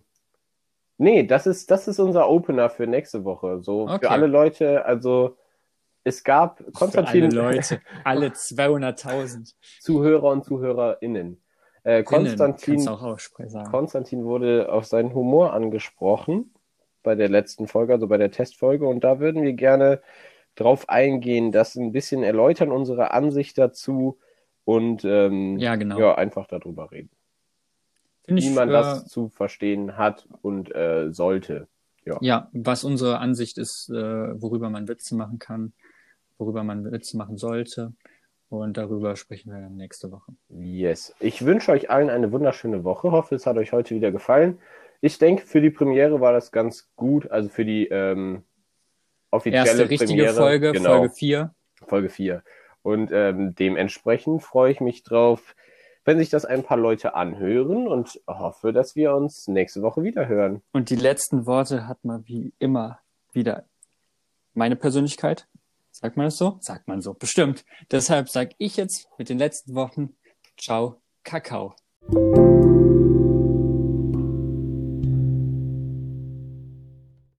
nee, das ist, das ist unser Opener für nächste Woche. So Okay. für alle Leute, also es gab Für Konstantin, alle Leute, alle 200.000. Zuhörer und ZuhörerInnen. Äh, Konstantin. Konstantin wurde auf seinen Humor angesprochen bei der letzten Folge, also bei der Testfolge. Und da würden wir gerne drauf eingehen, das ein bisschen erläutern, unsere Ansicht dazu und ähm, Ja, genau. ja, einfach darüber reden. Finde Wie ich, man äh, das zu verstehen hat und äh, sollte. Ja, was unsere Ansicht ist, äh, worüber man Witze machen kann, worüber man Witze machen sollte. Und darüber sprechen wir dann nächste Woche. Yes. Ich wünsche euch allen eine wunderschöne Woche. Hoffe, es hat euch heute wieder gefallen. Ich denke, für die Premiere war das ganz gut. Also für die ähm, offizielle Erste richtige Premiere. Folge, genau, Folge 4. Folge 4. Und ähm, dementsprechend freue ich mich drauf, wenn sich das ein paar Leute anhören und hoffe, dass wir uns nächste Woche wieder hören. Und die letzten Worte hat man wie immer wieder meine Persönlichkeit. Sagt man es so? Sagt man so, bestimmt. Deshalb sage ich jetzt mit den letzten Worten Ciao, Kakao.